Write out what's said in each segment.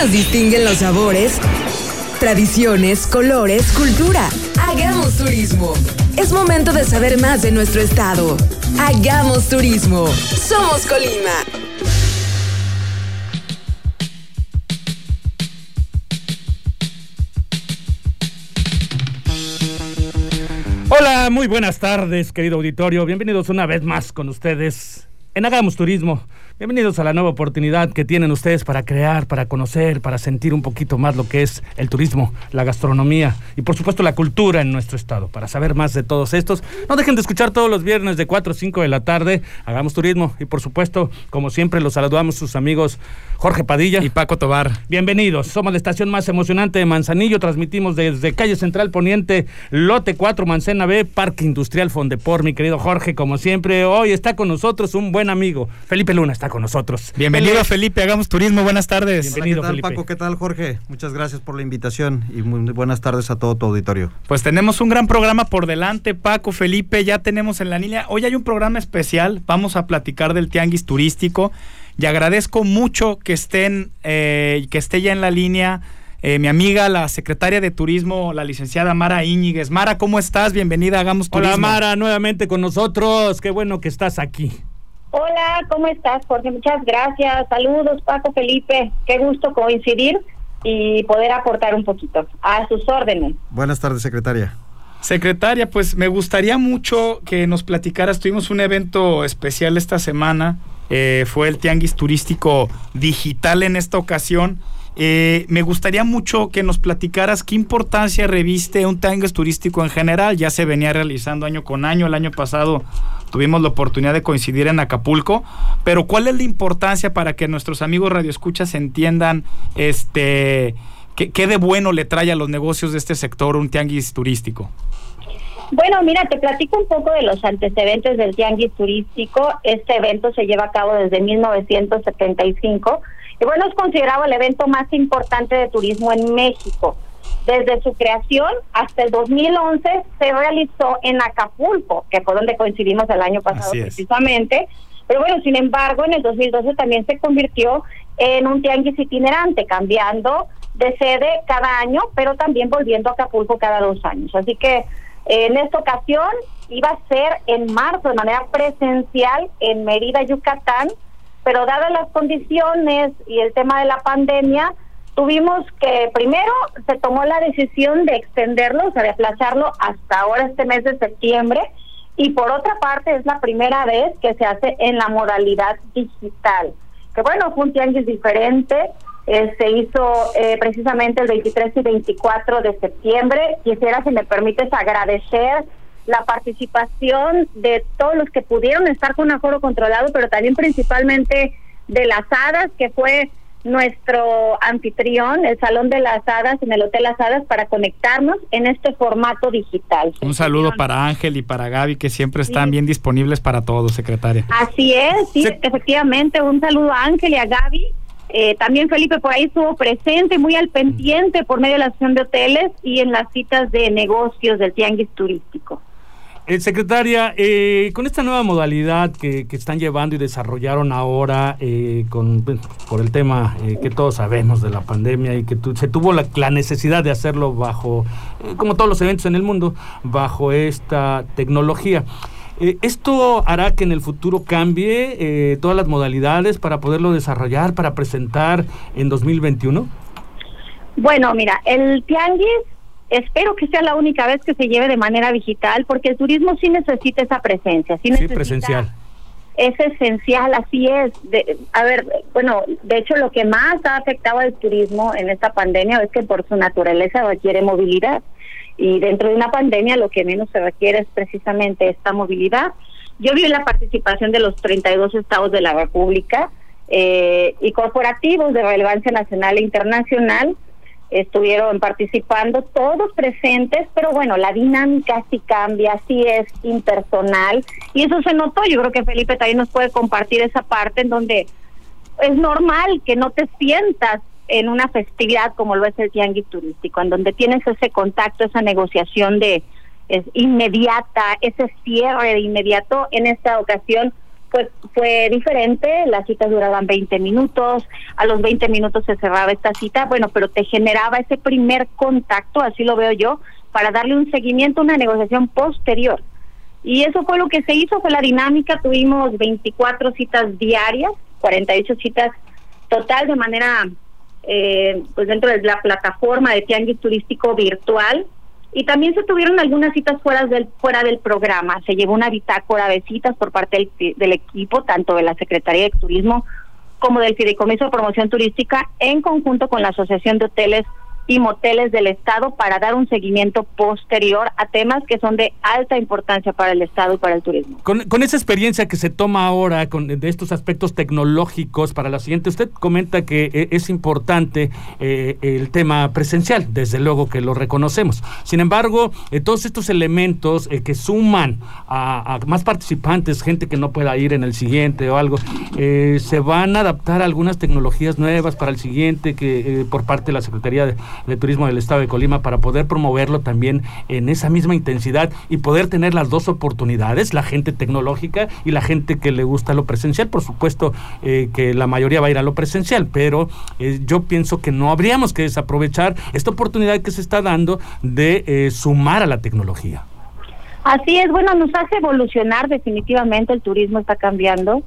nos distinguen los sabores, tradiciones, colores, cultura. Hagamos turismo. Es momento de saber más de nuestro estado. Hagamos turismo. Somos Colima. Hola, muy buenas tardes, querido auditorio. Bienvenidos una vez más con ustedes en Hagamos Turismo. Bienvenidos a la nueva oportunidad que tienen ustedes para crear, para conocer, para sentir un poquito más lo que es el turismo, la gastronomía y por supuesto la cultura en nuestro estado. Para saber más de todos estos, no dejen de escuchar todos los viernes de 4 o 5 de la tarde. Hagamos turismo y por supuesto, como siempre, los saludamos sus amigos Jorge Padilla y Paco Tobar. Bienvenidos. Somos la estación más emocionante de Manzanillo. Transmitimos desde Calle Central Poniente, Lote 4, Mancena B, Parque Industrial Fondepor. Mi querido Jorge, como siempre, hoy está con nosotros un buen amigo. Felipe Luna está con nosotros. Bienvenido Felipe, hagamos turismo, buenas tardes. Bienvenido ¿qué tal, Felipe. Paco? ¿Qué tal Jorge? Muchas gracias por la invitación y muy buenas tardes a todo tu auditorio. Pues tenemos un gran programa por delante, Paco, Felipe, ya tenemos en la línea. Hoy hay un programa especial, vamos a platicar del tianguis turístico y agradezco mucho que estén, eh, que esté ya en la línea eh, mi amiga, la secretaria de Turismo, la licenciada Mara Íñiguez. Mara, ¿cómo estás? Bienvenida, hagamos turismo. Hola Mara, nuevamente con nosotros. Qué bueno que estás aquí. Hola, ¿cómo estás, Jorge? Muchas gracias. Saludos, Paco, Felipe. Qué gusto coincidir y poder aportar un poquito. A sus órdenes. Buenas tardes, secretaria. Secretaria, pues me gustaría mucho que nos platicaras. Tuvimos un evento especial esta semana. Eh, fue el Tianguis Turístico Digital en esta ocasión. Eh, me gustaría mucho que nos platicaras qué importancia reviste un tianguis turístico en general. Ya se venía realizando año con año. El año pasado tuvimos la oportunidad de coincidir en Acapulco. Pero ¿cuál es la importancia para que nuestros amigos radioescuchas entiendan este qué, qué de bueno le trae a los negocios de este sector un tianguis turístico? Bueno, mira, te platico un poco de los antecedentes del tianguis turístico. Este evento se lleva a cabo desde 1975 y bueno, es considerado el evento más importante de turismo en México. Desde su creación hasta el 2011 se realizó en Acapulco, que fue donde coincidimos el año pasado precisamente. Pero bueno, sin embargo, en el 2012 también se convirtió en un tianguis itinerante, cambiando de sede cada año, pero también volviendo a Acapulco cada dos años. Así que en esta ocasión iba a ser en marzo de manera presencial en Mérida, Yucatán, pero dadas las condiciones y el tema de la pandemia, tuvimos que primero se tomó la decisión de extenderlo, o sea, de aplazarlo hasta ahora este mes de septiembre, y por otra parte es la primera vez que se hace en la modalidad digital, que bueno, fue un tianguis diferente, eh, se hizo eh, precisamente el 23 y 24 de septiembre. Quisiera, si me permites, agradecer la participación de todos los que pudieron estar con aforo controlado, pero también principalmente de las hadas, que fue nuestro anfitrión, el Salón de las Hadas en el Hotel Las Hadas, para conectarnos en este formato digital. Un saludo para Ángel y para Gaby, que siempre están sí. bien disponibles para todos, secretaria. Así es, sí, Se efectivamente, un saludo a Ángel y a Gaby. Eh, también Felipe por ahí estuvo presente, muy al pendiente por medio de la acción de hoteles y en las citas de negocios del tianguis turístico. Eh, secretaria, eh, con esta nueva modalidad que, que, están llevando y desarrollaron ahora eh, con, por el tema que todos sabemos de la pandemia y que tu, se tuvo la, la, necesidad de hacerlo bajo, como todos los eventos en el mundo, bajo esta tecnología. ¿Esto hará que en el futuro cambie todas las modalidades para poderlo desarrollar, para presentar en 2021? Bueno, mira, el tianguis espero que sea la única vez que se lleve de manera digital, porque el turismo sí necesita esa presencia. Sí, sí presencial. Es esencial, así es. De, a ver, bueno, de hecho lo que más ha afectado al turismo en esta pandemia es que por su naturaleza requiere movilidad. Y dentro de una pandemia lo que menos se requiere es precisamente esta movilidad. Yo vi la participación de los 32 estados de la República eh, y corporativos de relevancia nacional e internacional estuvieron participando, todos presentes, pero bueno, la dinámica sí cambia, sí es impersonal, y eso se notó, yo creo que Felipe también nos puede compartir esa parte en donde es normal que no te sientas en una festividad como lo es el tianguis turístico, en donde tienes ese contacto, esa negociación de es inmediata, ese cierre de inmediato, en esta ocasión pues fue diferente, las citas duraban 20 minutos, a los 20 minutos se cerraba esta cita, bueno, pero te generaba ese primer contacto, así lo veo yo, para darle un seguimiento, una negociación posterior. Y eso fue lo que se hizo, fue la dinámica, tuvimos 24 citas diarias, 48 citas total de manera, eh, pues dentro de la plataforma de Tianguis Turístico Virtual, y también se tuvieron algunas citas fuera del, fuera del programa. Se llevó una bitácora de citas por parte del, del equipo, tanto de la Secretaría de Turismo como del Fideicomiso de Promoción Turística, en conjunto con la Asociación de Hoteles y moteles del Estado para dar un seguimiento posterior a temas que son de alta importancia para el Estado y para el turismo. Con, esa experiencia que se toma ahora con, de estos aspectos tecnológicos para la siguiente, usted comenta que eh, es importante eh, el tema presencial, desde luego que lo reconocemos. Sin embargo, eh, todos estos elementos que suman a, más participantes, gente que no pueda ir en el siguiente o algo, se van a adaptar algunas tecnologías nuevas para el siguiente que por parte de la Secretaría de, de Turismo del Estado de Colima para poder promoverlo también en esa misma intensidad y poder tener las dos oportunidades, la gente tecnológica y la gente que le gusta lo presencial. Por supuesto eh, que la mayoría va a ir a lo presencial, pero eh, yo pienso que no habríamos que desaprovechar esta oportunidad que se está dando de eh, sumar a la tecnología. Así es, bueno, nos hace evolucionar definitivamente, el turismo está cambiando.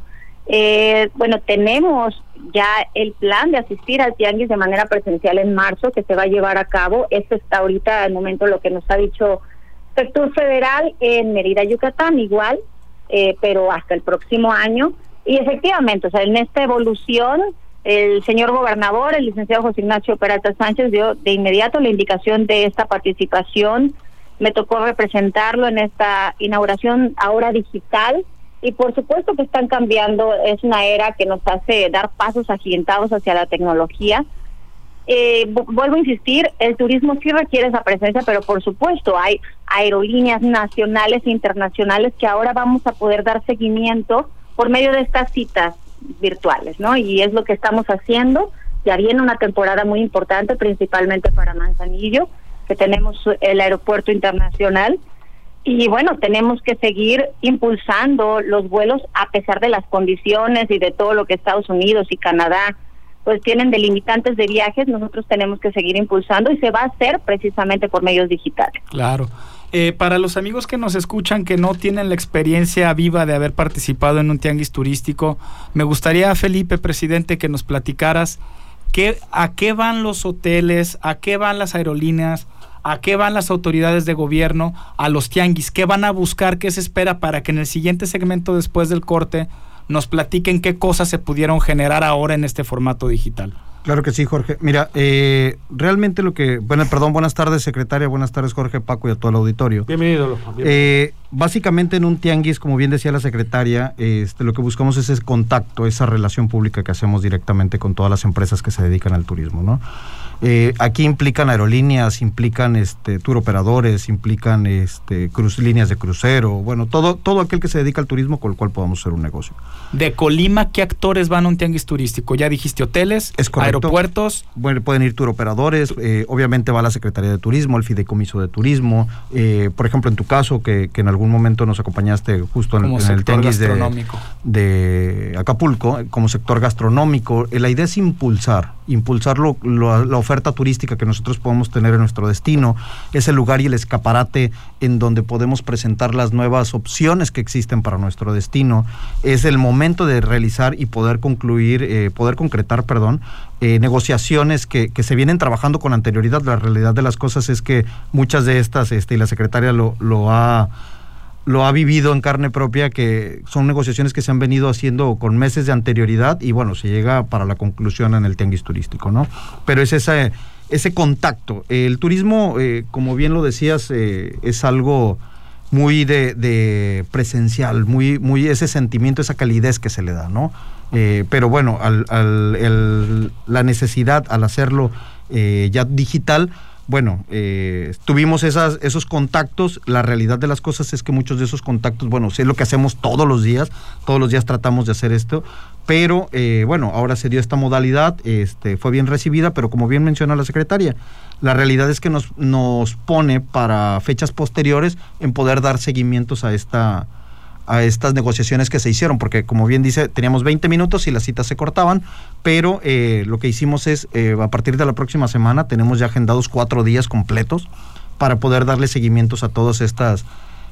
Eh, bueno, tenemos ya el plan de asistir al tianguis de manera presencial en marzo que se va a llevar a cabo. Esto está ahorita al momento lo que nos ha dicho sector federal en Mérida, Yucatán, igual, eh, pero hasta el próximo año. Y efectivamente, o sea, en esta evolución, el señor gobernador, el licenciado José Ignacio Peralta Sánchez, dio de inmediato la indicación de esta participación. Me tocó representarlo en esta inauguración ahora digital y por supuesto que están cambiando, es una era que nos hace dar pasos agigantados hacia la tecnología. Eh, vuelvo a insistir, el turismo sí requiere esa presencia, pero por supuesto hay aerolíneas nacionales e internacionales que ahora vamos a poder dar seguimiento por medio de estas citas virtuales, ¿no? Y es lo que estamos haciendo. Ya viene una temporada muy importante, principalmente para Manzanillo, que tenemos el aeropuerto internacional y bueno, tenemos que seguir impulsando los vuelos a pesar de las condiciones y de todo lo que Estados Unidos y Canadá pues tienen delimitantes de viajes, nosotros tenemos que seguir impulsando y se va a hacer precisamente por medios digitales. Claro. Eh, para los amigos que nos escuchan que no tienen la experiencia viva de haber participado en un tianguis turístico, me gustaría, Felipe, presidente, que nos platicaras qué, a qué van los hoteles, a qué van las aerolíneas, ¿A qué van las autoridades de gobierno a los tianguis? ¿Qué van a buscar? ¿Qué se espera para que en el siguiente segmento después del corte nos platiquen qué cosas se pudieron generar ahora en este formato digital? Claro que sí, Jorge. Mira, eh, realmente lo que, bueno, perdón, buenas tardes, secretaria, buenas tardes, Jorge, Paco y a todo el auditorio. Bienvenido. Eh, básicamente en un tianguis, como bien decía la secretaria, este, lo que buscamos es ese contacto, esa relación pública que hacemos directamente con todas las empresas que se dedican al turismo, ¿no? Eh, aquí implican aerolíneas, implican este, tour operadores, implican este, cruz, líneas de crucero, bueno, todo, todo aquel que se dedica al turismo con el cual podamos hacer un negocio. De Colima, ¿qué actores van a un tianguis turístico? Ya dijiste hoteles, aeropuertos. Bueno, pueden ir tour operadores, eh, obviamente va la Secretaría de Turismo, el Fideicomiso de Turismo, eh, por ejemplo, en tu caso, que, en algún momento nos acompañaste justo en, el tianguis de, de, Acapulco, como sector gastronómico, la idea es impulsar, impulsar lo, la oferta turística que nosotros podemos tener en nuestro destino, es el lugar y el escaparate en donde podemos presentar las nuevas opciones que existen para nuestro destino, es el momento de realizar y poder concluir, eh, poder concretar, perdón, eh, negociaciones que, que, se vienen trabajando con anterioridad. La realidad de las cosas es que muchas de estas, este, y la secretaria lo, lo ha lo ha vivido en carne propia, que son negociaciones que se han venido haciendo con meses de anterioridad y bueno, se llega para la conclusión en el tianguis turístico, ¿no? Pero es ese, ese contacto. El turismo, eh, como bien lo decías, eh, es algo muy de, presencial, muy, muy ese sentimiento, esa calidez que se le da, ¿no? Eh, pero bueno, al, al, la necesidad al hacerlo ya digital, bueno, eh, tuvimos esos contactos. La realidad de las cosas es que muchos de esos contactos, bueno, es lo que hacemos todos los días. Todos los días tratamos de hacer esto. Pero eh, bueno, ahora se dio esta modalidad, este, fue bien recibida, pero como bien menciona la secretaria, la realidad es que nos, nos pone para fechas posteriores en poder dar seguimientos a esta, a estas negociaciones que se hicieron, porque como bien dice, teníamos 20 minutos y las citas se cortaban, pero eh, lo que hicimos es, eh, a partir de la próxima semana, tenemos ya agendados cuatro días completos para poder darle seguimientos a todas estas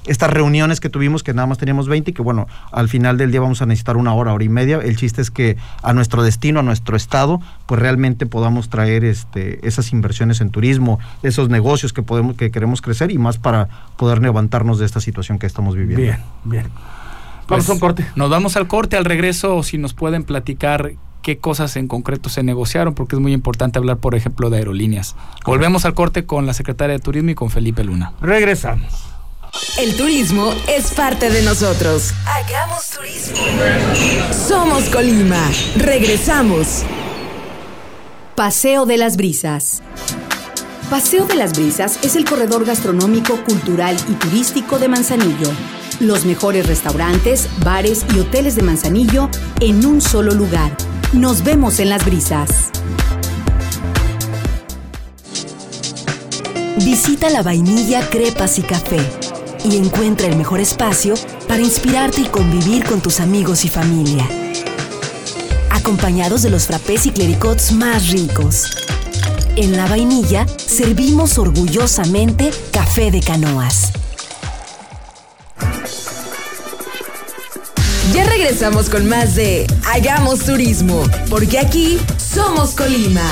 estas reuniones que tuvimos, que nada más teníamos 20 y que bueno, al final del día vamos a necesitar una hora, hora y media. El chiste es que a nuestro destino, a nuestro estado, pues realmente podamos traer este, esas inversiones en turismo, esos negocios que, podemos, que queremos crecer y más para poder levantarnos de esta situación que estamos viviendo. Bien, bien. Vamos a un corte. Nos vamos al corte, al regreso, si nos pueden platicar qué cosas en concreto se negociaron, porque es muy importante hablar, por ejemplo, de aerolíneas. Volvemos al corte con la secretaria de Turismo y con Felipe Luna. Regresamos. El turismo es parte de nosotros. Hagamos turismo. Somos Colima. Regresamos. Paseo de las Brisas. Paseo de las Brisas es el corredor gastronómico, cultural y turístico de Manzanillo. Los mejores restaurantes, bares y hoteles de Manzanillo en un solo lugar. Nos vemos en las brisas. Visita la vainilla, crepas y café y encuentra el mejor espacio para inspirarte y convivir con tus amigos y familia. Acompañados de los frappés y clericots más ricos. En la vainilla servimos orgullosamente café de canoas. Ya regresamos con más de Hagamos Turismo, porque aquí somos Colima.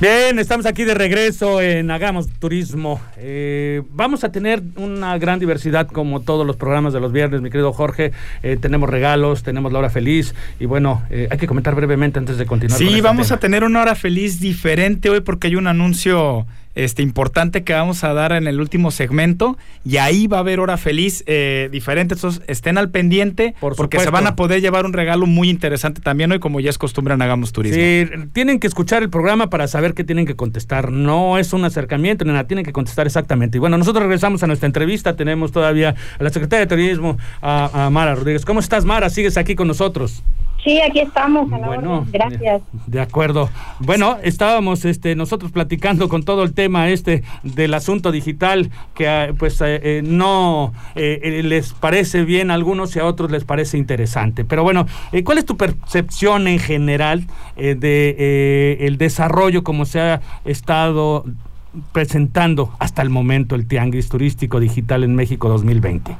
Bien, estamos aquí de regreso en Hagamos Turismo. Eh, vamos a tener una gran diversidad como todos los programas de los viernes, mi querido Jorge. Eh, tenemos regalos, tenemos la hora feliz y bueno, eh, hay que comentar brevemente antes de continuar. Sí, este vamos a tener una hora feliz diferente hoy porque hay un anuncio este, importante que vamos a dar en el último segmento y ahí va a haber hora feliz eh, diferente. Entonces estén al pendiente porque se van a poder llevar un regalo muy interesante también hoy como ya es costumbre en Hagamos Turismo. Sí, tienen que escuchar el programa para saber qué tienen que contestar. No es un acercamiento, nada, tienen que contestar exactamente. Y bueno, nosotros regresamos a nuestra entrevista. Tenemos todavía a la secretaria de Turismo, a, a Mara Rodríguez. ¿Cómo estás, Mara? ¿Sigues aquí con nosotros? Sí, aquí estamos. A la bueno, gracias. De acuerdo. Bueno, estábamos este, nosotros platicando con todo el tema este del asunto digital que ah, pues eh, eh, no eh, les parece bien a algunos y a otros les parece interesante. Pero bueno, ¿cuál es tu percepción en general de el desarrollo como se ha estado presentando hasta el momento el Tianguis Turístico Digital en México 2020?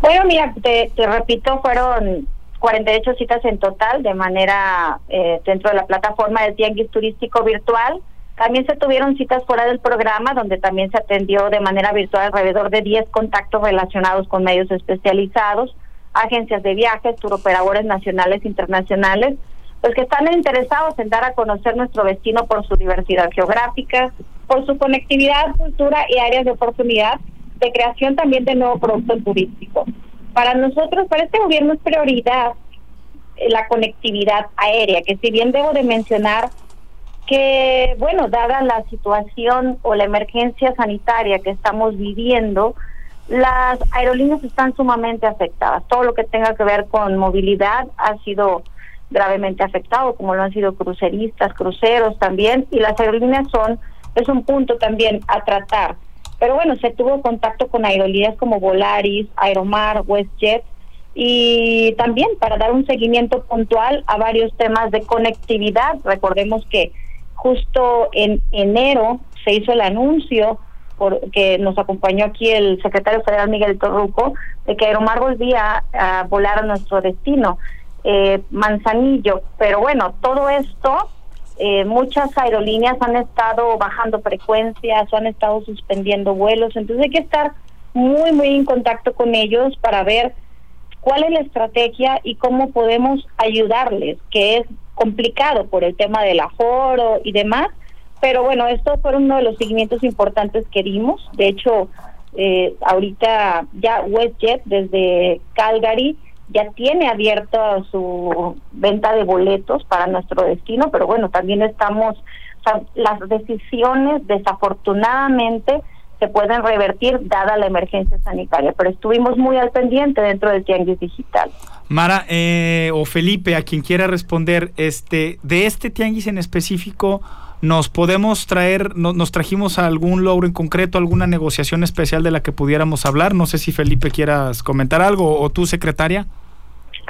Bueno, mira, te repito, fueron 48 citas en total de manera eh, dentro de la plataforma del Tianguis Turístico Virtual. También se tuvieron citas fuera del programa, donde también se atendió de manera virtual alrededor de 10 contactos relacionados con medios especializados, agencias de viajes, turoperadores nacionales e internacionales, pues que están interesados en dar a conocer nuestro destino por su diversidad geográfica, por su conectividad, cultura y áreas de oportunidad de creación también de nuevo producto turístico. Para nosotros, para este gobierno es prioridad eh, la conectividad aérea, que si bien debo de mencionar que, bueno, dada la situación o la emergencia sanitaria que estamos viviendo, las aerolíneas están sumamente afectadas. Todo lo que tenga que ver con movilidad ha sido gravemente afectado, como lo han sido cruceristas, cruceros también, y las aerolíneas son, es un punto también a tratar. Pero bueno, se tuvo contacto con aerolíneas como Volaris, Aeromar, WestJet y también para dar un seguimiento puntual a varios temas de conectividad. Recordemos que justo en enero se hizo el anuncio que nos acompañó aquí el secretario federal Miguel Torruco de que Aeromar volvía a volar a nuestro destino, eh, Manzanillo. Pero bueno, todo esto eh, muchas aerolíneas han estado bajando frecuencias han estado suspendiendo vuelos, entonces hay que estar muy, muy en contacto con ellos para ver cuál es la estrategia y cómo podemos ayudarles, que es complicado por el tema del aforo y demás, pero bueno, esto fue uno de los seguimientos importantes que dimos, de hecho, eh, ahorita ya WestJet desde Calgary ya tiene abierto su venta de boletos para nuestro destino, pero bueno, también estamos, las decisiones desafortunadamente se pueden revertir dada la emergencia sanitaria, pero estuvimos muy al pendiente dentro del Tianguis Digital. Mara eh, o Felipe, a quien quiera responder, este, de este Tianguis en específico, nos podemos traer, nos trajimos algún logro en concreto, alguna negociación especial de la que pudiéramos hablar. No sé si Felipe quieras comentar algo o tú, secretaria.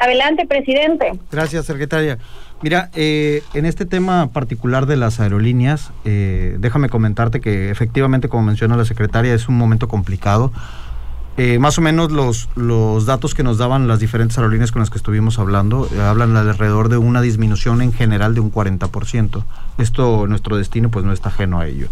Adelante, presidente. Gracias, secretaria. Mira, eh, en este tema particular de las aerolíneas, eh, déjame comentarte que efectivamente, como menciona la secretaria, es un momento complicado. Eh, más o menos los, los datos que nos daban las diferentes aerolíneas con las que estuvimos hablando hablan alrededor de una disminución en general de un 40%. Esto, nuestro destino, pues no está ajeno a ello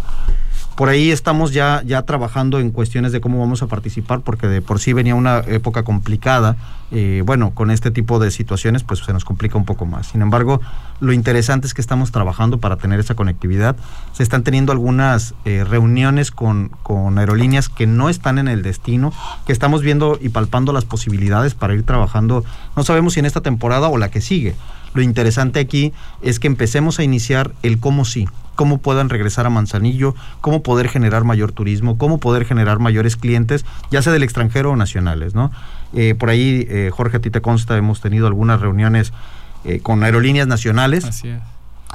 por ahí estamos ya, ya trabajando en cuestiones de cómo vamos a participar, porque de por sí venía una época complicada. Eh, bueno, con este tipo de situaciones, pues se nos complica un poco más. Sin embargo, lo interesante es que estamos trabajando para tener esa conectividad. Se están teniendo algunas eh, reuniones con, con aerolíneas que no están en el destino, que estamos viendo y palpando las posibilidades para ir trabajando. No sabemos si en esta temporada o la que sigue. Lo interesante aquí es que empecemos a iniciar el cómo sí cómo puedan regresar a Manzanillo, cómo poder generar mayor turismo, cómo poder generar mayores clientes, ya sea del extranjero o nacionales, ¿no? Eh, por ahí, eh, Jorge, a ti te consta, hemos tenido algunas reuniones eh, con aerolíneas nacionales. Así es.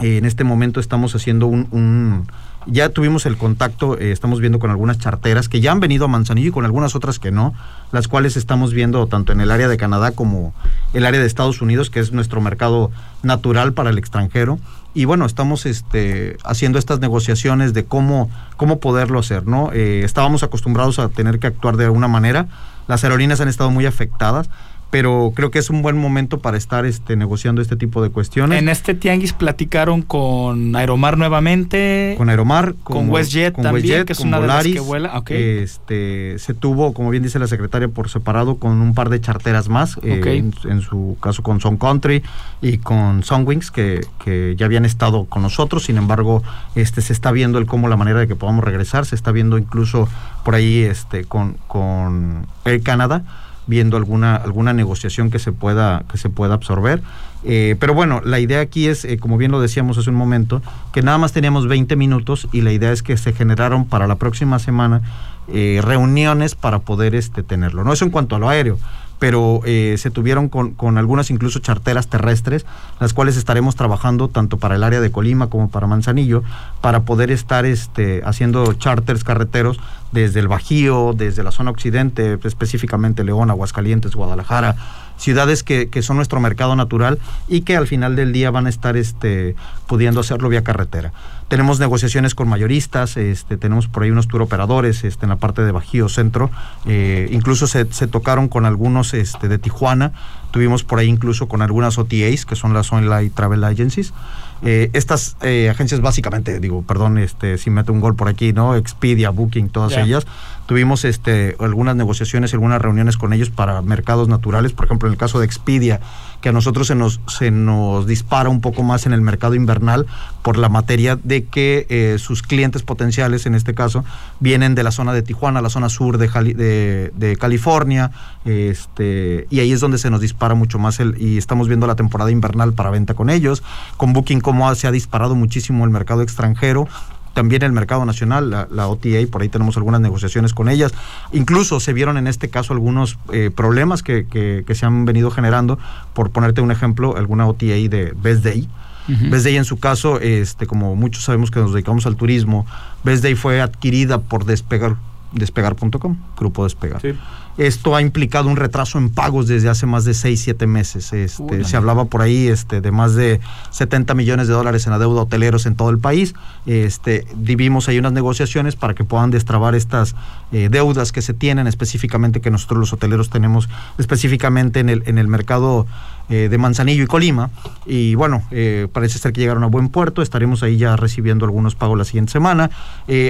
en este momento estamos haciendo un, ya tuvimos el contacto, estamos viendo con algunas charteras que ya han venido a Manzanillo y con algunas otras que no, las cuales estamos viendo tanto en el área de Canadá como el área de Estados Unidos, que es nuestro mercado natural para el extranjero y bueno, estamos este, haciendo estas negociaciones de cómo, cómo poderlo hacer, ¿no? Eh, estábamos acostumbrados a tener que actuar de alguna manera, las aerolíneas han estado muy afectadas, pero creo que es un buen momento para estar este, negociando este tipo de cuestiones. En este tianguis platicaron con Aeromar nuevamente. Con Aeromar, con, WestJet también, que es una de las que vuela. Este, se tuvo, como bien dice la secretaria, por separado con un par de charteras más, eh, en, su caso con Sun Country y con Sunwings, que, que ya habían estado con nosotros, sin embargo, este, se está viendo el cómo la manera de que podamos regresar, se está viendo incluso por ahí este, con, con Air Canada viendo alguna, alguna negociación que se pueda, que se pueda absorber. Eh, pero bueno, la idea aquí es, eh, como bien lo decíamos hace un momento, que nada más teníamos 20 minutos y la idea es que se generaron para la próxima semana eh, reuniones para poder este, tenerlo. No eso en cuanto a lo aéreo pero se tuvieron con, con, algunas incluso charteras terrestres, las cuales estaremos trabajando tanto para el área de Colima como para Manzanillo, para poder estar este, haciendo charters carreteros desde el Bajío, desde la zona occidente, específicamente León, Aguascalientes, Guadalajara, ciudades que, que, son nuestro mercado natural y que al final del día van a estar este, pudiendo hacerlo vía carretera. Tenemos negociaciones con mayoristas, este, tenemos por ahí unos tour operadores este, en la parte de Bajío Centro, eh, incluso se, tocaron con algunos este, de Tijuana, tuvimos por ahí incluso con algunas OTAs, que son las Online Travel Agencies. Eh, estas eh, agencias básicamente, digo, perdón este, si meto un gol por aquí, ¿no? Expedia, Booking, todas ellas. Tuvimos este, algunas negociaciones, algunas reuniones con ellos para mercados naturales, por ejemplo, en el caso de Expedia, que a nosotros se nos, se nos dispara un poco más en el mercado invernal por la materia de que eh, sus clientes potenciales, en este caso, vienen de la zona de Tijuana, la zona sur de, de, California, este, y ahí es donde se nos dispara mucho más el, y estamos viendo la temporada invernal para venta con ellos, con Booking como se ha disparado muchísimo el mercado extranjero, también el mercado nacional, la, OTA, por ahí tenemos algunas negociaciones con ellas. Incluso se vieron en este caso algunos eh, problemas que, que, se han venido generando. Por ponerte un ejemplo, alguna OTA de Best Day. Best Day en su caso, este, como muchos sabemos que nos dedicamos al turismo, Best Day fue adquirida por Despegar, despegar.com, Grupo Despegar. Sí. Esto ha implicado un retraso en pagos desde hace más de 6, 7 meses. Este, se hablaba por ahí este, de más de 70 millones de dólares en la deuda hoteleros en todo el país. Este, vivimos ahí unas negociaciones para que puedan destrabar estas eh, deudas que se tienen, específicamente que nosotros los hoteleros tenemos específicamente en el, en el mercado eh, de Manzanillo y Colima. Y bueno, eh, parece ser que llegaron a buen puerto. Estaremos ahí ya recibiendo algunos pagos la siguiente semana.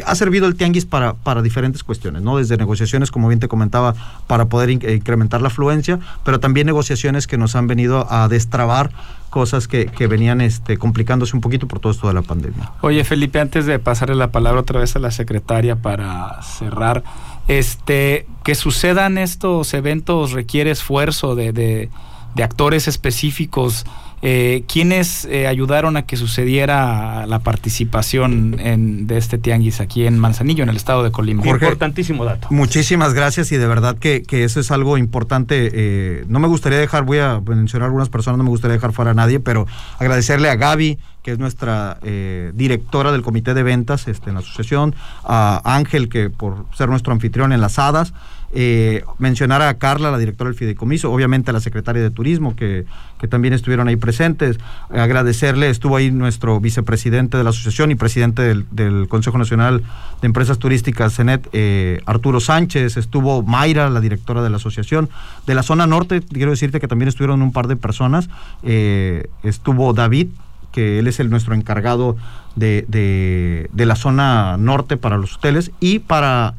ha servido el tianguis para, para diferentes cuestiones, ¿no? Desde negociaciones, como bien te comentaba, para poder incrementar la afluencia, pero también negociaciones que nos han venido a destrabar cosas que, que, venían este, complicándose un poquito por todo esto de la pandemia. Oye, Felipe, antes de pasarle la palabra otra vez a la secretaria para cerrar, este, que sucedan estos eventos requiere esfuerzo de, de actores específicos eh, ¿quiénes eh, ayudaron a que sucediera la participación en, de este tianguis aquí en Manzanillo, en el estado de Colima? Importantísimo dato. Muchísimas gracias y de verdad que, eso es algo importante. Eh, no me gustaría dejar, voy a mencionar algunas personas, no me gustaría dejar fuera a nadie, pero agradecerle a Gaby, que es nuestra eh, directora del comité de ventas este, en la asociación, a Ángel, que por ser nuestro anfitrión en las hadas, eh, mencionar a Carla, la directora del fideicomiso, obviamente a la secretaria de Turismo, que, que también estuvieron ahí presentes. agradecerle, estuvo ahí nuestro vicepresidente de la asociación y presidente del, Consejo Nacional de Empresas Turísticas, CENET, eh, Arturo Sánchez, estuvo Mayra, la directora de la asociación. De la zona norte, quiero decirte que también estuvieron un par de personas. Eh, estuvo David, que él es el nuestro encargado de, de la zona norte para los hoteles y para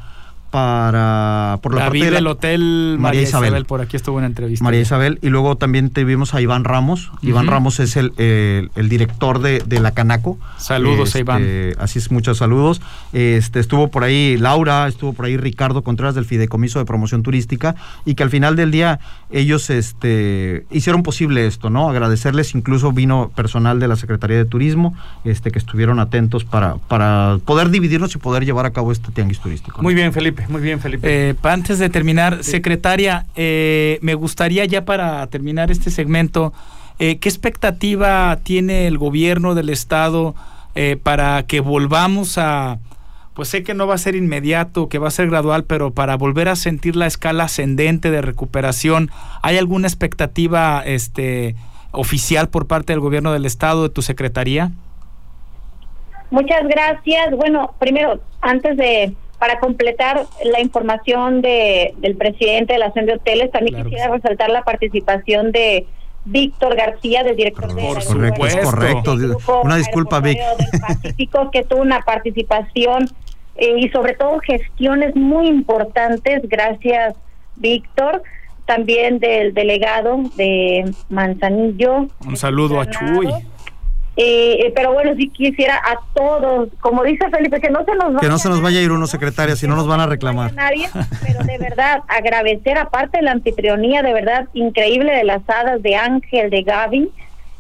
para por la David parte del hotel María, Isabel. por aquí estuvo una entrevista. María Isabel y luego también tuvimos a Iván Ramos. Iván Ramos es el, el, director de, de, la Canaco. Saludos a Iván. este, así es muchos saludos. Este estuvo por ahí Laura estuvo por ahí Ricardo Contreras del Fideicomiso de Promoción Turística y que al final del día ellos este hicieron posible esto no agradecerles incluso vino personal de la Secretaría de Turismo este que estuvieron atentos para para poder dividirnos y poder llevar a cabo este tianguis turístico muy bien Felipe muy bien, Felipe. Eh, antes de terminar, secretaria, eh, me gustaría ya para terminar este segmento, eh, ¿qué expectativa tiene el gobierno del Estado para que volvamos a, pues sé que no va a ser inmediato, que va a ser gradual, pero para volver a sentir la escala ascendente de recuperación, ¿hay alguna expectativa este, oficial por parte del gobierno del Estado, de tu secretaría? Muchas gracias. Bueno, primero, antes de para completar la información de, del presidente de la Asociación de Hoteles, también quisiera resaltar la participación de Víctor García, del director de Por correcto, es correcto. Una disculpa, Vic. Pacífico, que tuvo una participación eh, y sobre todo gestiones muy importantes, gracias Víctor, también del delegado de Manzanillo. Un saludo a Chuy. Eh, pero bueno, si quisiera a todos, como dice Felipe, que no se nos vaya, que no se nos vaya a ir uno secretaria, si no nos van a reclamar. nadie, pero de verdad, agradecer aparte de la anfitrionía, de verdad, increíble de las hadas de Ángel, de Gaby,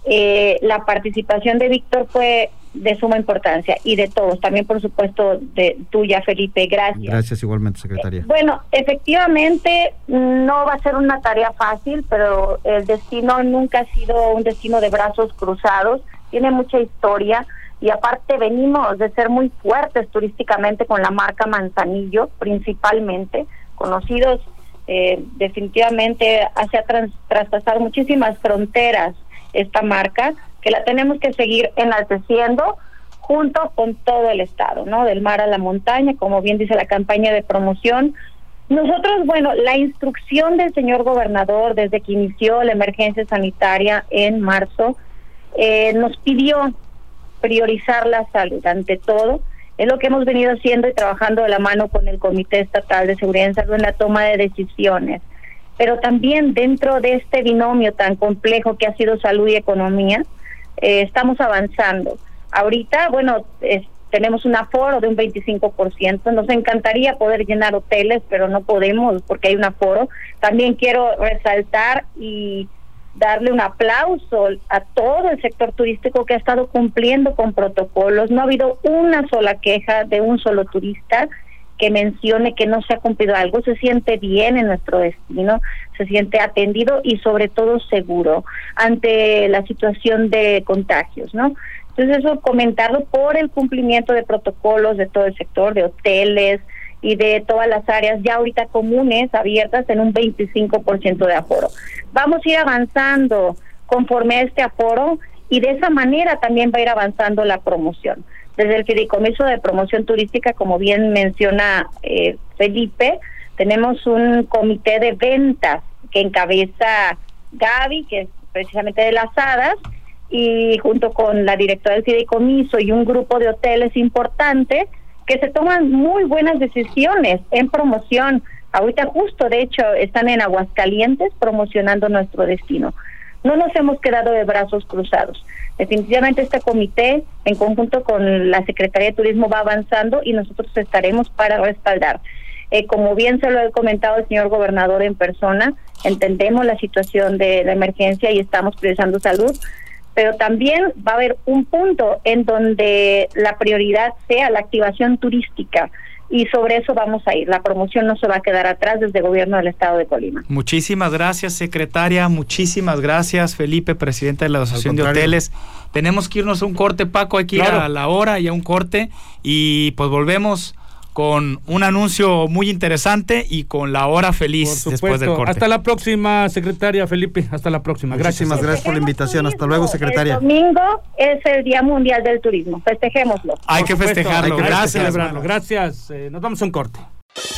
eh, la participación de Víctor fue de suma importancia y de todos, también por supuesto de tuya, Felipe, gracias. Gracias igualmente, secretaria. Eh, bueno, efectivamente no va a ser una tarea fácil, pero el destino nunca ha sido un destino de brazos cruzados tiene mucha historia y aparte venimos de ser muy fuertes turísticamente con la marca Manzanillo, principalmente, conocidos eh, definitivamente hacia traspasar muchísimas fronteras esta marca, que la tenemos que seguir enalteciendo junto con todo el estado, ¿no? Del mar a la montaña, como bien dice la campaña de promoción. Nosotros, bueno, la instrucción del señor gobernador desde que inició la emergencia sanitaria en marzo eh, nos pidió priorizar la salud ante todo. Es lo que hemos venido haciendo y trabajando de la mano con el Comité Estatal de Seguridad en Salud en la toma de decisiones. Pero también dentro de este binomio tan complejo que ha sido salud y economía, eh, estamos avanzando. Ahorita, bueno, tenemos un aforo de un 25%. Nos encantaría poder llenar hoteles, pero no podemos porque hay un aforo. También quiero resaltar y darle un aplauso a todo el sector turístico que ha estado cumpliendo con protocolos. No ha habido una sola queja de un solo turista que mencione que no se ha cumplido algo. Se siente bien en nuestro destino, se siente atendido y sobre todo seguro ante la situación de contagios, ¿no? Entonces eso comentarlo por el cumplimiento de protocolos de todo el sector, de hoteles, y de todas las áreas ya ahorita comunes abiertas en un 25% de aforo. Vamos a ir avanzando conforme a este aforo y de esa manera también va a ir avanzando la promoción. Desde el Fideicomiso de Promoción Turística, como bien menciona eh, Felipe, tenemos un comité de ventas que encabeza Gaby, que es precisamente de las hadas, y junto con la directora del Fideicomiso y un grupo de hoteles importantes, que se toman muy buenas decisiones en promoción. Ahorita justo, de hecho, están en Aguascalientes promocionando nuestro destino. No nos hemos quedado de brazos cruzados. Definitivamente este comité, en conjunto con la Secretaría de Turismo, va avanzando y nosotros estaremos para respaldar. Eh, como bien se lo he comentado el señor gobernador en persona, entendemos la situación de la emergencia y estamos priorizando salud, pero también va a haber un punto en donde la prioridad sea la activación turística y sobre eso vamos a ir. La promoción no se va a quedar atrás desde el gobierno del estado de Colima. Muchísimas gracias, secretaria. Muchísimas gracias, Felipe, presidente de la Asociación de Hoteles. Tenemos que irnos a un corte, Paco, hay que ir a la hora y a un corte y pues volvemos con un anuncio muy interesante y con la hora feliz después del corte. Hasta la próxima, secretaria Felipe. Hasta la próxima. Gracias. Muchísimas gracias por la invitación. Hasta luego, secretaria. El domingo es el Día Mundial del Turismo. Festejémoslo. Hay que festejarlo. gracias. Celebrarlo. Gracias. Eh, nos vamos a un corte.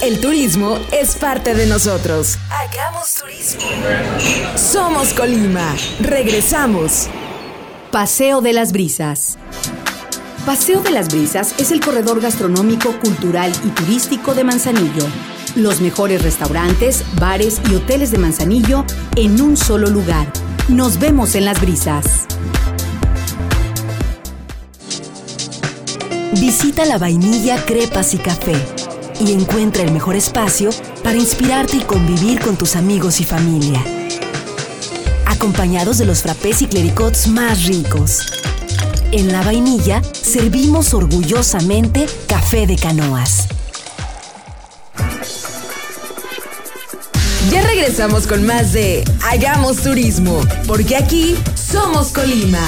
El turismo es parte de nosotros. Hagamos turismo. Somos Colima. Regresamos. Paseo de las Brisas. Paseo de las Brisas es el corredor gastronómico, cultural y turístico de Manzanillo. Los mejores restaurantes, bares y hoteles de Manzanillo en un solo lugar. Nos vemos en las brisas. Visita la vainilla, crepas y café y encuentra el mejor espacio para inspirarte y convivir con tus amigos y familia. Acompañados de los frappés y clericots más ricos en la vainilla servimos orgullosamente café de canoas. Ya regresamos con más de Hagamos Turismo, porque aquí somos Colima.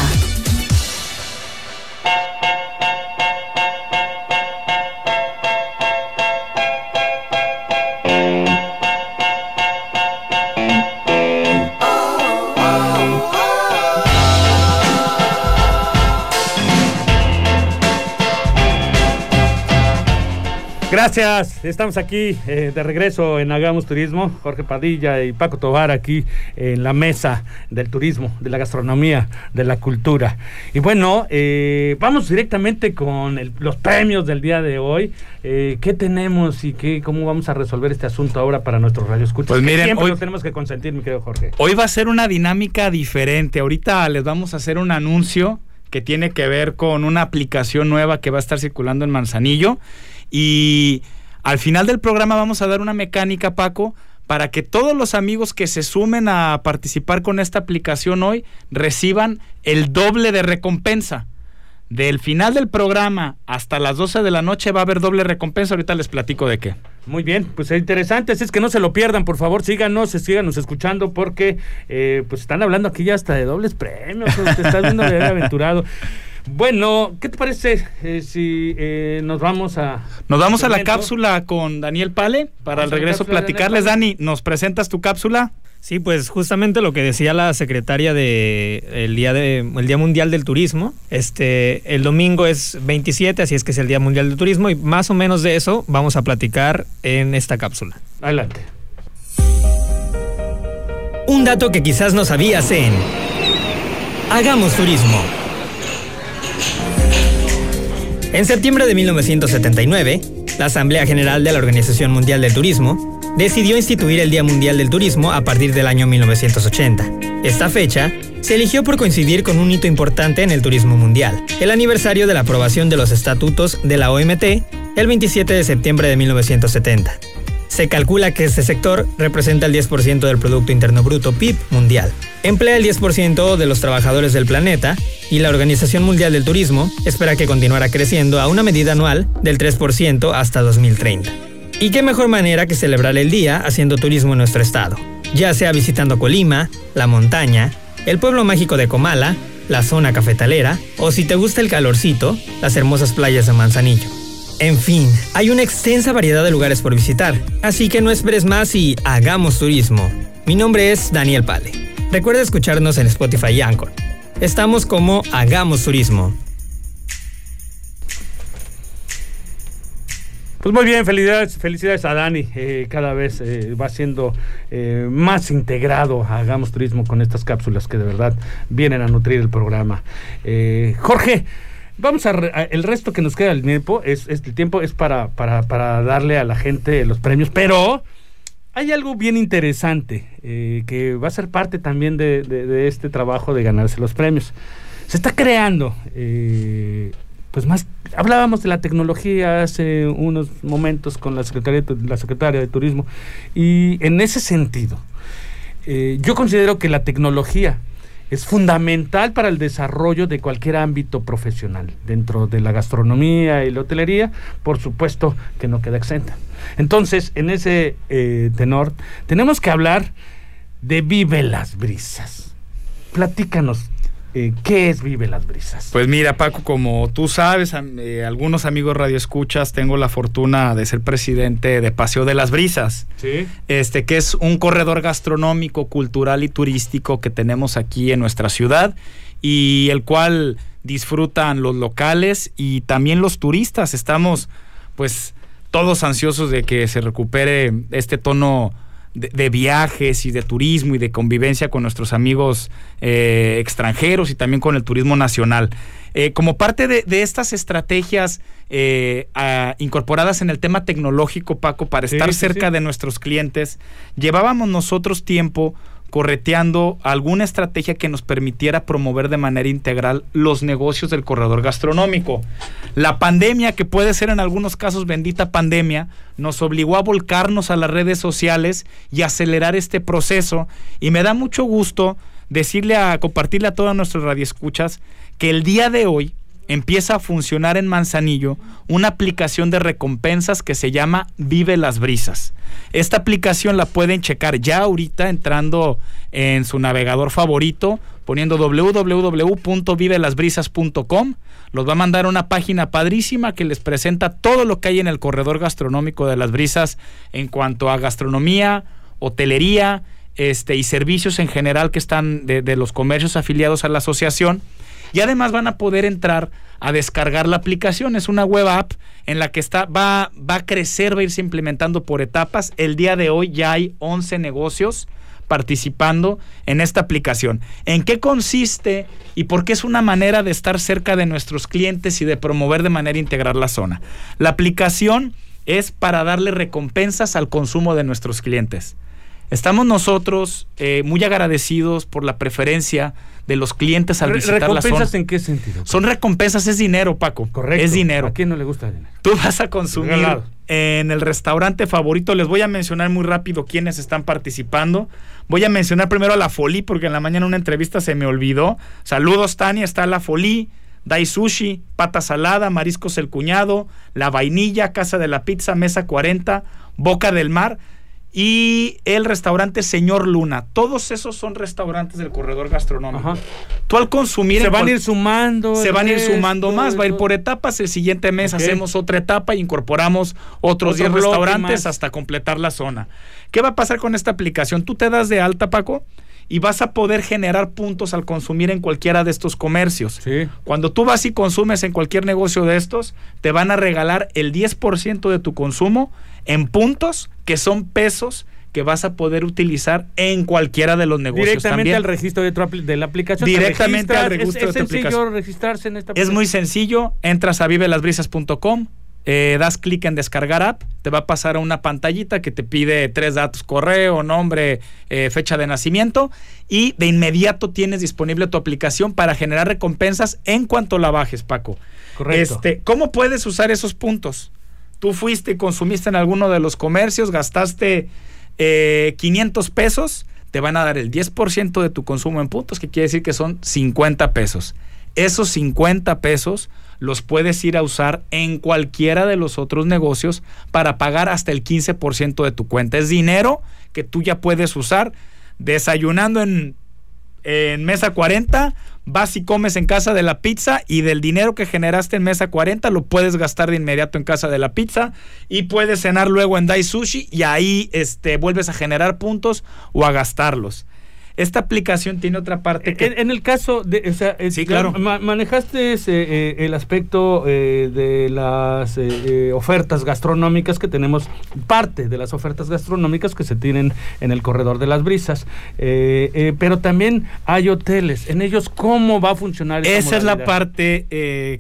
Gracias, estamos aquí eh, de regreso en Hagamos Turismo, Jorge Padilla y Paco Tobar aquí en la mesa del turismo, de la gastronomía, de la cultura. Y bueno, eh, vamos directamente con los premios del día de hoy. Eh, ¿Qué tenemos y qué, cómo vamos a resolver este asunto ahora para nuestros radioescuchas? Pues miren, hoy tenemos que consentir, mi querido Jorge. Hoy va a ser una dinámica diferente. Ahorita les vamos a hacer un anuncio que tiene que ver con una aplicación nueva que va a estar circulando en Manzanillo y al final del programa vamos a dar una mecánica, Paco, para que todos los amigos que se sumen a participar con esta aplicación hoy reciban el doble de recompensa. Del final del programa hasta las 12 de la noche va a haber doble recompensa. Ahorita les platico de qué. Muy bien, pues es interesante. Así es que no se lo pierdan, por favor, síganos, síganos escuchando porque eh, pues están hablando aquí ya hasta de dobles premios. Te estás viendo de aventurado. Bueno, ¿qué te parece eh, si eh, nos vamos a... Nos vamos a la cápsula con Daniel Pale para al regreso platicarles. Dani, ¿nos presentas tu cápsula? Sí, pues justamente lo que decía la secretaria de el día de el Día Mundial del Turismo. Este, el domingo es 27, así es que es el Día Mundial del Turismo y más o menos de eso vamos a platicar en esta cápsula. Adelante. Un dato que quizás no sabías en Hagamos Turismo. En septiembre de 1979, la Asamblea General de la Organización Mundial del Turismo decidió instituir el Día Mundial del Turismo a partir del año 1980. Esta fecha se eligió por coincidir con un hito importante en el turismo mundial, el aniversario de la aprobación de los estatutos de la OMT el 27 de septiembre de 1970. Se calcula que este sector representa el 10% del Producto Interno Bruto PIB mundial. Emplea el 10% de los trabajadores del planeta y la Organización Mundial del Turismo espera que continuará creciendo a una medida anual del 3% hasta 2030. Y qué mejor manera que celebrar el día haciendo turismo en nuestro estado, ya sea visitando Colima, la montaña, el pueblo mágico de Comala, la zona cafetalera o si te gusta el calorcito, las hermosas playas de Manzanillo. En fin, hay una extensa variedad de lugares por visitar, así que no esperes más y hagamos turismo. Mi nombre es Daniel Pale. Recuerda escucharnos en Spotify y Anchor. Estamos como Hagamos Turismo. Pues muy bien, felicidades, felicidades a Dani. Eh, cada vez eh, va siendo eh, más integrado Hagamos Turismo con estas cápsulas que de verdad vienen a nutrir el programa. Jorge, Vamos a, el resto que nos queda del tiempo es, el tiempo es para, para, para, darle a la gente los premios, pero hay algo bien interesante eh, que va a ser parte también de, este trabajo de ganarse los premios. Se está creando, eh, pues más, hablábamos de la tecnología hace unos momentos con la secretaria, la secretaria de Turismo y en ese sentido, eh, yo considero que la tecnología es fundamental para el desarrollo de cualquier ámbito profesional. Dentro de la gastronomía y la hotelería, por supuesto que no queda exenta. Entonces, en ese eh, tenor, tenemos que hablar de Vive las Brisas. Platícanos, eh, ¿qué es Vive las Brisas? Pues mira, Paco, como tú sabes, eh, algunos amigos radioescuchas, tengo la fortuna de ser presidente de Paseo de las Brisas. Sí. Este, que es un corredor gastronómico, cultural y turístico que tenemos aquí en nuestra ciudad y el cual disfrutan los locales y también los turistas. Estamos, pues, todos ansiosos de que se recupere este tono de, viajes y de turismo y de convivencia con nuestros amigos eh, extranjeros y también con el turismo nacional. Eh, como parte de, estas estrategias eh, incorporadas en el tema tecnológico, Paco, para estar cerca de nuestros clientes, llevábamos nosotros tiempo correteando alguna estrategia que nos permitiera promover de manera integral los negocios del corredor gastronómico. La pandemia, que puede ser en algunos casos bendita pandemia, nos obligó a volcarnos a las redes sociales y acelerar este proceso y me da mucho gusto decirle a compartirle a todas nuestras radioescuchas que el día de hoy empieza a funcionar en Manzanillo una aplicación de recompensas que se llama Vive las Brisas. Esta aplicación la pueden checar ya ahorita entrando en su navegador favorito, poniendo www.vivelasbrisas.com. Los va a mandar a una página padrísima que les presenta todo lo que hay en el corredor gastronómico de las brisas en cuanto a gastronomía, hotelería, este, y servicios en general que están de, de los comercios afiliados a la asociación y además van a poder entrar a descargar la aplicación. Es una web app en la que está, va, va a crecer, va a irse implementando por etapas. El día de hoy ya hay 11 negocios participando en esta aplicación. ¿En qué consiste y por qué es una manera de estar cerca de nuestros clientes y de promover de manera integral la zona? La aplicación es para darle recompensas al consumo de nuestros clientes. Estamos nosotros eh, muy agradecidos por la preferencia de los clientes al visitar la zona. ¿Recompensas en qué sentido? Son recompensas, es dinero, Paco. Correcto. Es dinero. ¿A quién no le gusta el dinero? Tú vas a consumir en el restaurante favorito. Les voy a mencionar muy rápido quiénes están participando. Voy a mencionar primero a la Folí, porque en la mañana una entrevista se me olvidó. Saludos, Tania. Está la Folí. Dai Sushi, Pata Salada, Mariscos El Cuñado, La Vainilla, Casa de la Pizza, Mesa 40, Boca del Mar y el restaurante Señor Luna. Todos esos son restaurantes del corredor gastronómico. Tú al consumir... Se van a ir sumando. Se van a ir sumando más, va a ir por etapas. El siguiente mes hacemos otra etapa e incorporamos otros 10 restaurantes hasta completar la zona. ¿Qué va a pasar con esta aplicación? Tú te das de alta, Paco, y vas a poder generar puntos al consumir en cualquiera de estos comercios. Cuando tú vas y consumes en cualquier negocio de estos, te van a regalar el 10% de tu consumo en puntos que son pesos que vas a poder utilizar en cualquiera de los negocios. Directamente al registro de, de, la aplicación. Directamente al registro es, de tu sencillo registrarse en esta Es muy sencillo. Entras a vivelasbrisas.com, eh, das clic en descargar app, te va a pasar a una pantallita que te pide tres datos, correo, nombre, eh, fecha de nacimiento y de inmediato tienes disponible tu aplicación para generar recompensas en cuanto la bajes, Paco. Correcto. Este, ¿Cómo puedes usar esos puntos? Tú fuiste y consumiste en alguno de los comercios, gastaste 500 eh, pesos, te van a dar el 10% de tu consumo en puntos, que quiere decir que son 50 pesos. Esos 50 pesos los puedes ir a usar en cualquiera de los otros negocios para pagar hasta el 15% de tu cuenta. Es dinero que tú ya puedes usar desayunando en, en mesa 40 vas y comes en casa de la pizza y del dinero que generaste en mesa 40 lo puedes gastar de inmediato en casa de la pizza y puedes cenar luego en Dai Sushi y ahí este, vuelves a generar puntos o a gastarlos. Esta aplicación tiene otra parte que... En, el caso de... O sea, sí, claro. manejaste eh, el aspecto eh, de las eh, ofertas gastronómicas que tenemos, parte de las ofertas gastronómicas que se tienen en el corredor de las brisas, pero también hay hoteles. En ellos, ¿cómo va a funcionar? Esa es la parte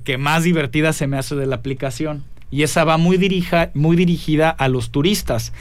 que más divertida se me hace de la aplicación. Y esa va muy, dirija, muy dirigida a los turistas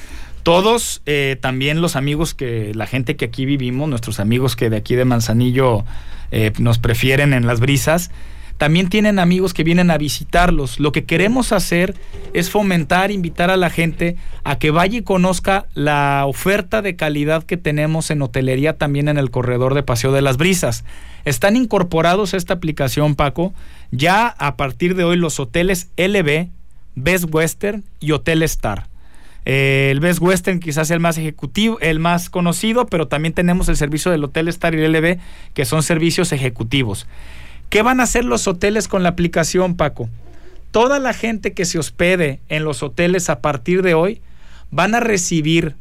todos, eh, también los amigos que, la gente que aquí vivimos, nuestros amigos que de aquí de Manzanillo eh, nos prefieren en las brisas, también tienen amigos que vienen a visitarlos. Lo que queremos hacer es fomentar, invitar a la gente a que vaya y conozca la oferta de calidad que tenemos en hotelería también en el corredor de Paseo de las Brisas. Están incorporados a esta aplicación, Paco, ya a partir de hoy los hoteles LB, Best Western y Hotel Star. Eh, el Best Western quizás el más ejecutivo, el más conocido, pero también tenemos el servicio del Hotel Star y el LB, que son servicios ejecutivos. ¿Qué van a hacer los hoteles con la aplicación, Paco? Toda la gente que se hospede en los hoteles a partir de hoy van a recibir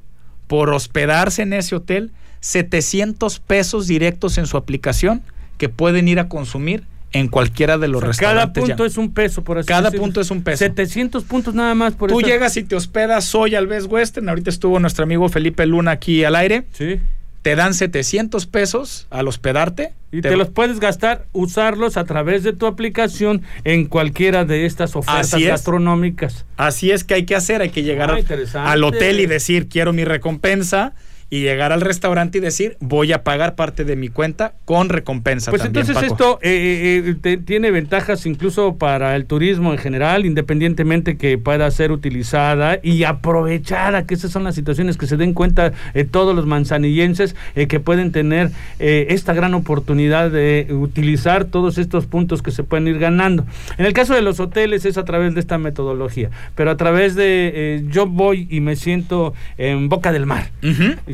por hospedarse en ese hotel 700 pesos directos en su aplicación que pueden ir a consumir en cualquiera de los restaurantes. Cada punto es un peso, por así Cada punto es un peso. 700 puntos nada más por Tú llegas y te hospedas hoy al Best Western. Ahorita estuvo nuestro amigo Felipe Luna aquí al aire. Sí te dan 700 pesos al hospedarte. Y te, los puedes gastar, usarlos a través de tu aplicación en cualquiera de estas ofertas gastronómicas. Así es que hay que hacer, hay que llegar ah, al hotel y decir, quiero mi recompensa y llegar al restaurante y decir voy a pagar parte de mi cuenta con recompensa. Pues entonces esto eh, eh, eh, tiene ventajas incluso para el turismo en general, independientemente que pueda ser utilizada y aprovechada, que esas son las situaciones que se den cuenta todos los manzanillenses que pueden tener esta gran oportunidad de utilizar todos estos puntos que se pueden ir ganando. En el caso de los hoteles es a través de esta metodología, pero a través de yo voy y me siento en Boca del Mar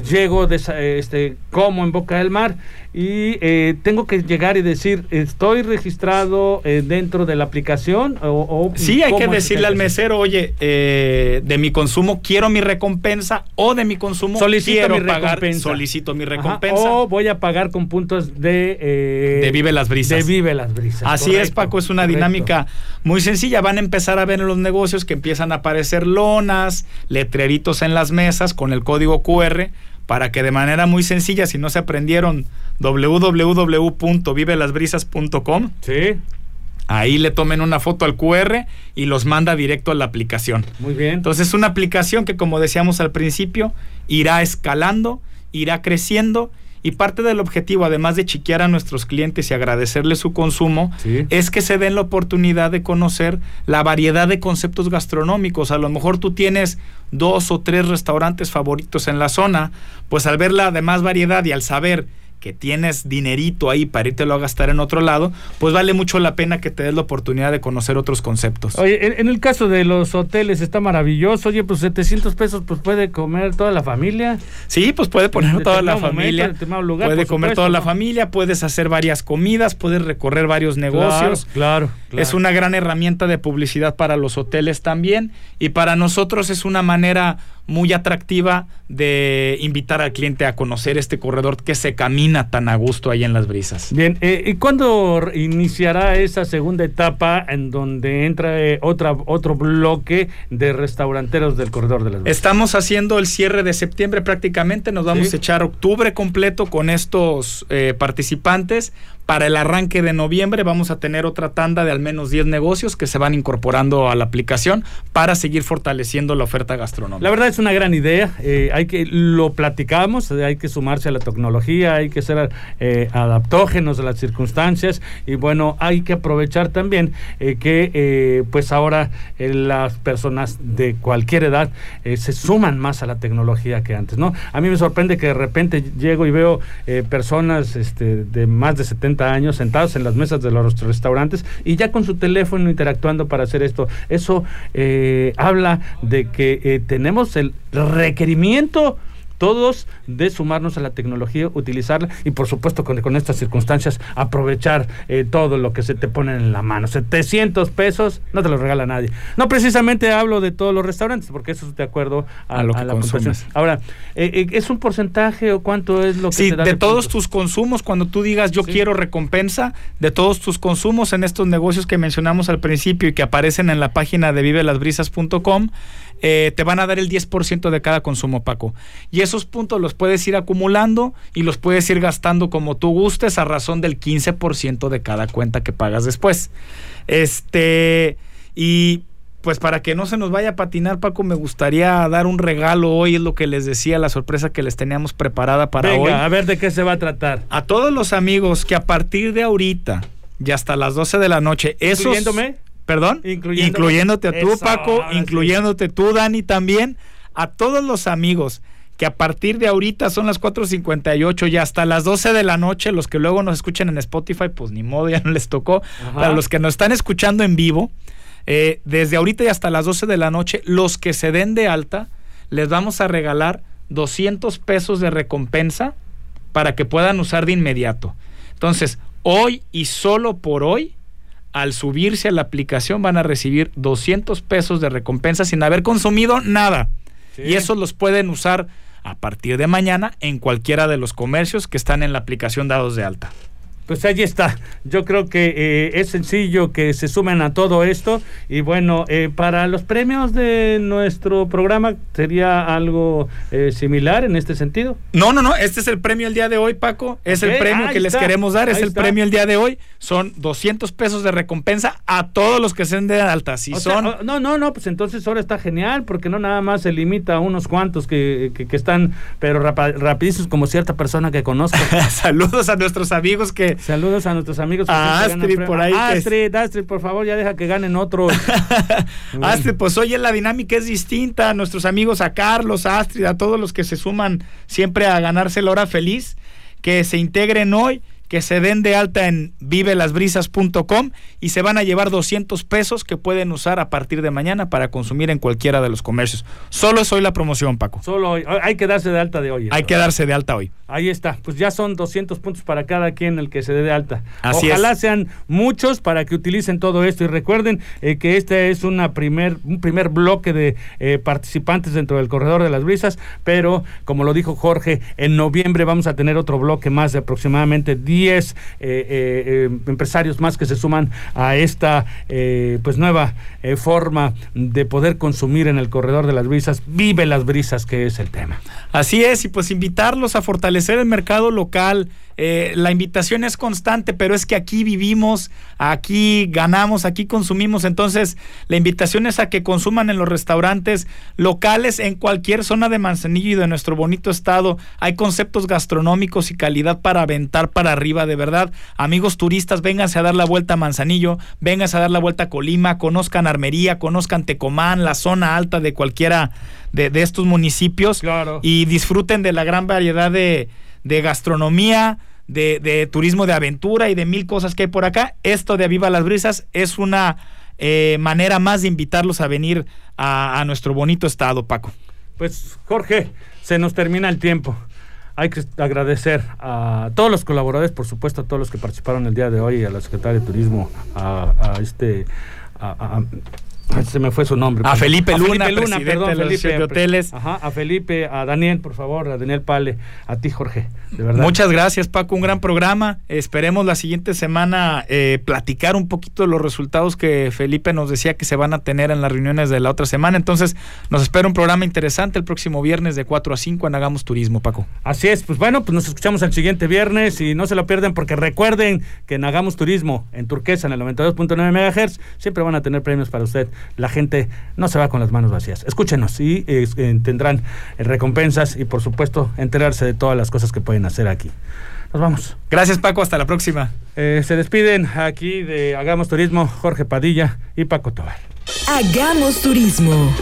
llego, de, este, como en Boca del Mar y eh, tengo que llegar y decir, ¿estoy registrado eh, dentro de la aplicación? O, sí, hay que decirle al mesero, oye, eh, de mi consumo quiero mi recompensa o de mi consumo solicito quiero mi pagar, recompensa. solicito mi recompensa. o voy a pagar con puntos de... de Vive las Brisas. De Vive las Brisas. Así es, Paco, es una dinámica muy sencilla. Van a empezar a ver en los negocios que empiezan a aparecer lonas, letreritos en las mesas con el código QR para que de manera muy sencilla, si no se aprendieron www.vivelasbrisas.com, sí. ahí le tomen una foto al QR y los manda directo a la aplicación. Muy bien. Entonces es una aplicación que como decíamos al principio, irá escalando, irá creciendo y parte del objetivo, además de chiquear a nuestros clientes y agradecerles su consumo, es que se den la oportunidad de conocer la variedad de conceptos gastronómicos. A lo mejor tú tienes dos o tres restaurantes favoritos en la zona, pues al ver la demás variedad y al saber que tienes dinerito ahí para irte a gastar en otro lado, pues vale mucho la pena que te des la oportunidad de conocer otros conceptos. Oye, en, el caso de los hoteles está maravilloso. Oye, pues 700 pesos, pues puede comer toda la familia. Sí, pues puede poner toda la familia. puede comer toda la familia, puedes hacer varias comidas, puedes recorrer varios negocios. Claro, claro, Es una gran herramienta de publicidad para los hoteles también y para nosotros es una manera muy atractiva de invitar al cliente a conocer este corredor que se camina tan a gusto ahí en las brisas. Bien, eh, ¿y cuándo iniciará esa segunda etapa en donde entra eh, otra, otro bloque de restauranteros del corredor de las brisas? Estamos haciendo el cierre de septiembre prácticamente, nos vamos a echar octubre completo con estos eh, participantes para el arranque de noviembre vamos a tener otra tanda de al menos 10 negocios que se van incorporando a la aplicación para seguir fortaleciendo la oferta gastronómica. La verdad es una gran idea, eh, hay que lo platicamos, eh, hay que sumarse a la tecnología, hay que ser eh, adaptógenos a las circunstancias y bueno, hay que aprovechar también que pues ahora las personas de cualquier edad se suman más a la tecnología que antes, ¿no? A mí me sorprende que de repente llego y veo personas este, de más de 70 años sentados en las mesas de los restaurantes y ya con su teléfono interactuando para hacer esto. Eso habla de que tenemos el requerimiento todos de sumarnos a la tecnología, utilizarla y por supuesto con, con estas circunstancias aprovechar eh, todo lo que se te pone en la mano. 700 pesos no te lo regala nadie. No precisamente hablo de todos los restaurantes porque eso es de acuerdo a, lo que la consumes. Ahora, eh, eh, ¿es un porcentaje o cuánto es lo que te da de, todos tus consumos, cuando tú digas yo quiero recompensa, de todos tus consumos en estos negocios que mencionamos al principio y que aparecen en la página de vivelasbrisas.com, eh, te van a dar el 10% de cada consumo, Paco. Y esos puntos los puedes ir acumulando y los puedes ir gastando como tú gustes a razón del 15% de cada cuenta que pagas después. Este, y pues para que no se nos vaya a patinar, Paco, me gustaría dar un regalo hoy, es lo que les decía, la sorpresa que les teníamos preparada para Venga, hoy. A ver de qué se va a tratar. A todos los amigos que a partir de ahorita y hasta las 12 de la noche. ¿Incluyéndome? ¿Perdón? Incluyéndote a tú, Paco, incluyéndote tú, Dani, también. A todos los amigos que a partir de ahorita son las 4.58 y hasta las 12 de la noche, los que luego nos escuchan en Spotify, pues ni modo, ya no les tocó. Para los que nos están escuchando en vivo, eh, desde ahorita y hasta las 12 de la noche, los que se den de alta, les vamos a regalar 200 pesos de recompensa para que puedan usar de inmediato. Entonces, hoy y solo por hoy, al subirse a la aplicación van a recibir 200 pesos de recompensa sin haber consumido nada. Y esos los pueden usar a partir de mañana en cualquiera de los comercios que están en la aplicación dados de alta. Pues allí está. Yo creo que eh, es sencillo que se sumen a todo esto. Y bueno, eh, para los premios de nuestro programa, ¿sería algo eh, similar en este sentido? No, no, no. Este es el premio el día de hoy, Paco. Es el premio que les queremos dar. Es el premio el día de hoy. Son 200 pesos de recompensa a todos los que se den de alta. Si son... No, no, no. Pues entonces ahora está genial porque no nada más se limita a unos cuantos que, que, están, pero rapidísimos como cierta persona que conozco. Saludos a nuestros amigos que Saludos a nuestros amigos. A Astrid por ahí. Astrid, Astrid, por favor, ya deja que ganen otros. Astrid, pues hoy la dinámica es distinta. A nuestros amigos, a Carlos, a Astrid, a todos los que se suman siempre a ganarse la hora feliz, que se integren hoy que se den de alta en vivelasbrisas.com y se van a llevar 200 pesos que pueden usar a partir de mañana para consumir en cualquiera de los comercios. Solo es hoy la promoción, Paco. Solo hoy. Hay que darse de alta de hoy. Hay que darse de alta hoy. Ahí está. Pues ya son 200 puntos para cada quien el que se dé de alta. Ojalá sean muchos para que utilicen todo esto y recuerden eh, que este es una primer, un primer bloque de eh, participantes dentro del corredor de las brisas, pero como lo dijo Jorge, en noviembre vamos a tener otro bloque más de aproximadamente 10 10 eh, eh, eh, empresarios más que se suman a esta pues nueva forma de poder consumir en el corredor de las brisas. Vive las brisas, que es el tema. Así es, y pues invitarlos a fortalecer el mercado local. Eh, la invitación es constante, pero es que aquí vivimos, aquí ganamos, aquí consumimos. Entonces, la invitación es a que consuman en los restaurantes locales en cualquier zona de Manzanillo y de nuestro bonito estado. Hay conceptos gastronómicos y calidad para aventar para arriba, de verdad. Amigos turistas, vénganse a dar la vuelta a Manzanillo, vénganse a dar la vuelta a Colima, conozcan Armería, conozcan Tecomán, la zona alta de cualquiera de, estos municipios y disfruten de la gran variedad de de gastronomía, de, turismo de aventura y de mil cosas que hay por acá. Esto de Aviva las Brisas es una eh, manera más de invitarlos a venir a, nuestro bonito estado, Paco. Pues Jorge, se nos termina el tiempo. Hay que agradecer a todos los colaboradores, por supuesto, a todos los que participaron el día de hoy, a la Secretaria de Turismo, a, este, a, se me fue su nombre. A Felipe Luna, Luna perdón, Felipe, Hoteles. Ajá, a Felipe, a Daniel, por favor, a Daniel Pale, a ti, Jorge, de verdad. Muchas gracias, Paco, un gran programa. Esperemos la siguiente semana eh, platicar un poquito de los resultados que Felipe nos decía que se van a tener en las reuniones de la otra semana. Entonces, nos espera un programa interesante el próximo viernes de 4 a 5 en Hagamos Turismo, Paco. Así es, pues bueno, pues nos escuchamos el siguiente viernes y no se lo pierden porque recuerden que en Hagamos Turismo, en Turquesa, en el 92.9 MHz, siempre van a tener premios para usted la gente no se va con las manos vacías. Escúchenos y eh, tendrán eh, recompensas y por supuesto enterarse de todas las cosas que pueden hacer aquí. Nos vamos. Gracias Paco, hasta la próxima. Eh, se despiden aquí de Hagamos Turismo Jorge Padilla y Paco Tobar. Hagamos Turismo.